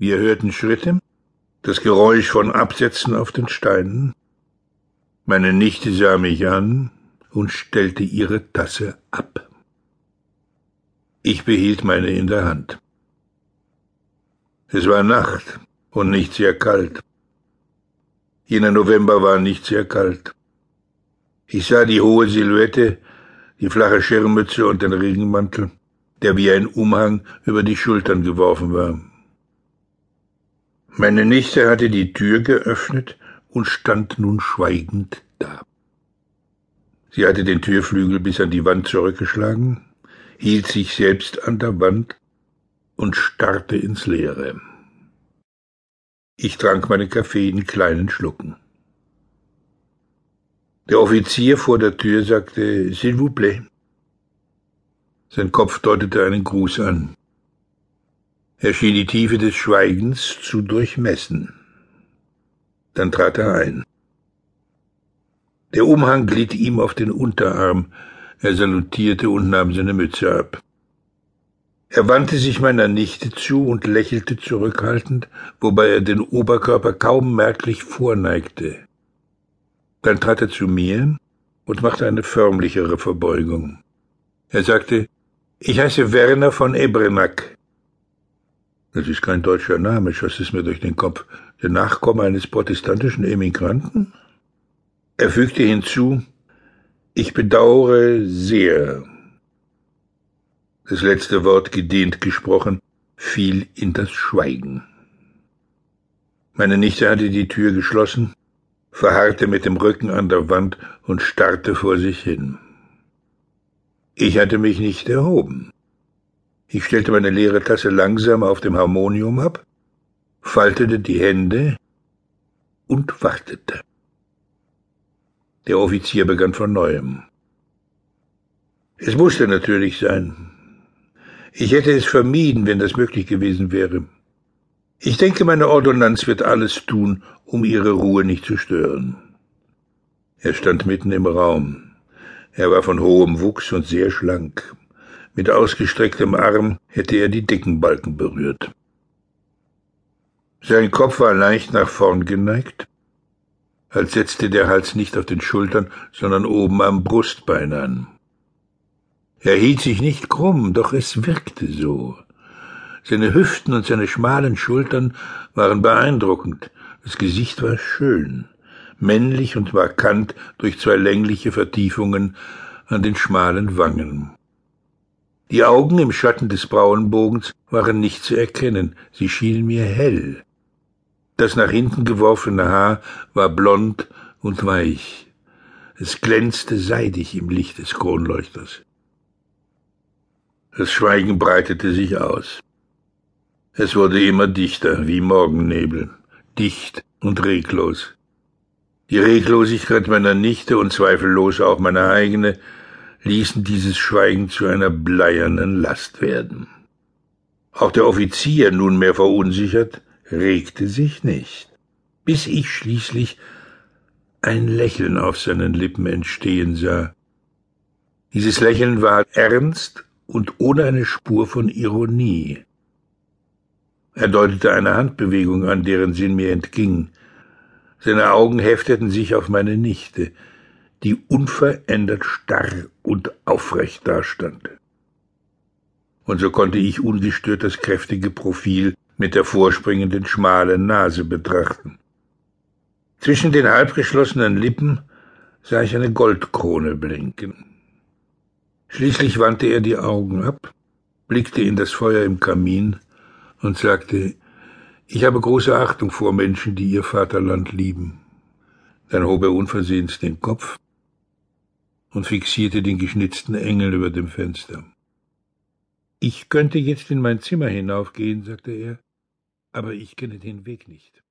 Wir hörten Schritte, das Geräusch von Absätzen auf den Steinen. Meine Nichte sah mich an und stellte ihre Tasse ab. Ich behielt meine in der Hand. Es war Nacht und nicht sehr kalt. Jener November war nicht sehr kalt. Ich sah die hohe Silhouette, die flache Schirmmütze und den Regenmantel, der wie ein Umhang über die Schultern geworfen war. Meine Nichte hatte die Tür geöffnet und stand nun schweigend da. Sie hatte den Türflügel bis an die Wand zurückgeschlagen, hielt sich selbst an der Wand und starrte ins Leere. Ich trank meinen Kaffee in kleinen Schlucken. Der Offizier vor der Tür sagte, S'il vous plaît. Sein Kopf deutete einen Gruß an. Er schien die Tiefe des Schweigens zu durchmessen. Dann trat er ein. Der Umhang glitt ihm auf den Unterarm, er salutierte und nahm seine Mütze ab. Er wandte sich meiner Nichte zu und lächelte zurückhaltend, wobei er den Oberkörper kaum merklich vorneigte. Dann trat er zu mir und machte eine förmlichere Verbeugung. Er sagte, ich heiße Werner von Ebrenack. Das ist kein deutscher Name, schoss es mir durch den Kopf. Der Nachkomme eines protestantischen Emigranten? Er fügte hinzu, ich bedauere sehr. Das letzte Wort gedehnt gesprochen fiel in das Schweigen. Meine Nichte hatte die Tür geschlossen verharrte mit dem Rücken an der Wand und starrte vor sich hin. Ich hatte mich nicht erhoben. Ich stellte meine leere Tasse langsam auf dem Harmonium ab, faltete die Hände und wartete. Der Offizier begann von neuem. Es musste natürlich sein. Ich hätte es vermieden, wenn das möglich gewesen wäre. Ich denke, meine Ordonnanz wird alles tun, um ihre Ruhe nicht zu stören. Er stand mitten im Raum. Er war von hohem Wuchs und sehr schlank. Mit ausgestrecktem Arm hätte er die dicken Balken berührt. Sein Kopf war leicht nach vorn geneigt, als setzte der Hals nicht auf den Schultern, sondern oben am Brustbein an. Er hielt sich nicht krumm, doch es wirkte so. Seine Hüften und seine schmalen Schultern waren beeindruckend. Das Gesicht war schön, männlich und markant durch zwei längliche Vertiefungen an den schmalen Wangen. Die Augen im Schatten des Brauenbogens waren nicht zu erkennen, sie schienen mir hell. Das nach hinten geworfene Haar war blond und weich. Es glänzte seidig im Licht des Kronleuchters. Das Schweigen breitete sich aus. Es wurde immer dichter, wie Morgennebel, dicht und reglos. Die Reglosigkeit meiner Nichte und zweifellos auch meine eigene ließen dieses Schweigen zu einer bleiernen Last werden. Auch der Offizier, nunmehr verunsichert, regte sich nicht, bis ich schließlich ein Lächeln auf seinen Lippen entstehen sah. Dieses Lächeln war ernst und ohne eine Spur von Ironie. Er deutete eine Handbewegung an, deren Sinn mir entging. Seine Augen hefteten sich auf meine Nichte, die unverändert starr und aufrecht dastand. Und so konnte ich ungestört das kräftige Profil mit der vorspringenden schmalen Nase betrachten. Zwischen den halbgeschlossenen Lippen sah ich eine Goldkrone blinken. Schließlich wandte er die Augen ab, blickte in das Feuer im Kamin und sagte, ich habe große Achtung vor Menschen, die ihr Vaterland lieben. Dann hob er unversehens den Kopf und fixierte den geschnitzten Engel über dem Fenster. Ich könnte jetzt in mein Zimmer hinaufgehen, sagte er, aber ich kenne den Weg nicht.